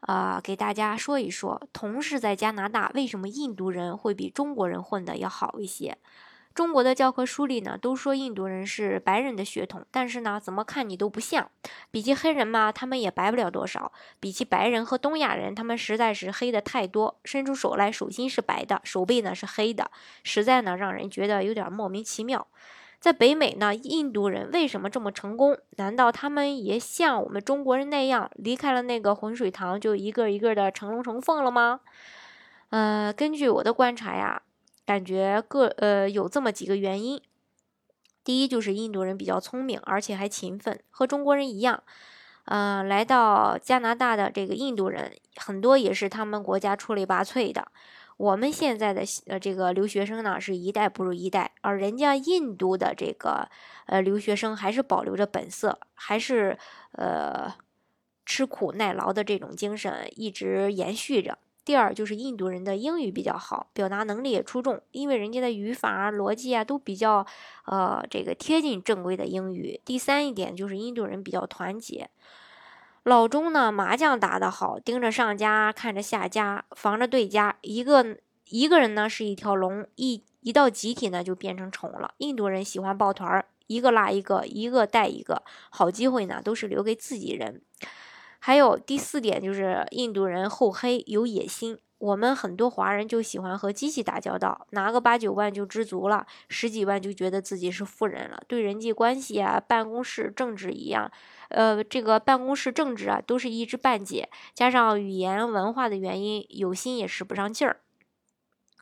呃，给大家说一说，同是在加拿大，为什么印度人会比中国人混的要好一些？中国的教科书里呢，都说印度人是白人的血统，但是呢，怎么看你都不像。比起黑人嘛，他们也白不了多少；比起白人和东亚人，他们实在是黑的太多。伸出手来，手心是白的，手背呢是黑的，实在呢让人觉得有点莫名其妙。在北美呢，印度人为什么这么成功？难道他们也像我们中国人那样，离开了那个浑水塘就一个一个的成龙成凤了吗？呃，根据我的观察呀，感觉个呃有这么几个原因。第一就是印度人比较聪明，而且还勤奋，和中国人一样。嗯，来到加拿大的这个印度人很多也是他们国家出类拔萃的。我们现在的呃这个留学生呢，是一代不如一代，而人家印度的这个呃留学生还是保留着本色，还是呃吃苦耐劳的这种精神一直延续着。第二就是印度人的英语比较好，表达能力也出众，因为人家的语法啊、逻辑啊都比较呃这个贴近正规的英语。第三一点就是印度人比较团结。老钟呢，麻将打得好，盯着上家，看着下家，防着对家。一个一个人呢是一条龙，一一到集体呢就变成虫了。印度人喜欢抱团儿，一个拉一个，一个带一个。好机会呢都是留给自己人。还有第四点就是印度人厚黑，有野心。我们很多华人就喜欢和机器打交道，拿个八九万就知足了，十几万就觉得自己是富人了。对人际关系啊、办公室政治一样，呃，这个办公室政治啊，都是一知半解，加上语言文化的原因，有心也使不上劲儿。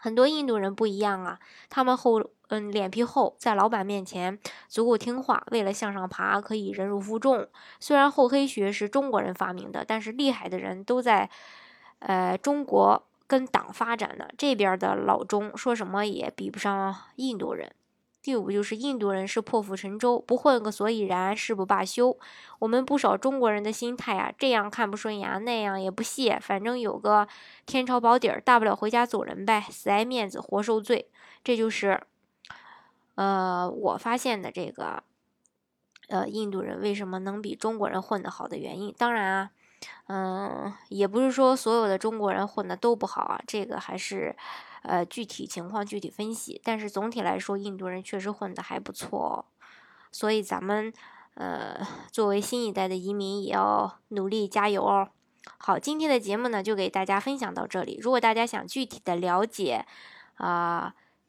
很多印度人不一样啊，他们厚，嗯，脸皮厚，在老板面前足够听话，为了向上爬可以忍辱负重。虽然厚黑学是中国人发明的，但是厉害的人都在。呃，中国跟党发展的这边的老中说什么也比不上印度人。第五就是印度人是破釜沉舟，不混个所以然，誓不罢休。我们不少中国人的心态啊，这样看不顺眼，那样也不屑，反正有个天朝保底儿，大不了回家走人呗，死爱面子活受罪。这就是呃我发现的这个呃印度人为什么能比中国人混得好的原因。当然啊。嗯，也不是说所有的中国人混的都不好啊，这个还是，呃，具体情况具体分析。但是总体来说，印度人确实混的还不错，哦所以咱们，呃，作为新一代的移民，也要努力加油哦。好，今天的节目呢，就给大家分享到这里。如果大家想具体的了解，啊。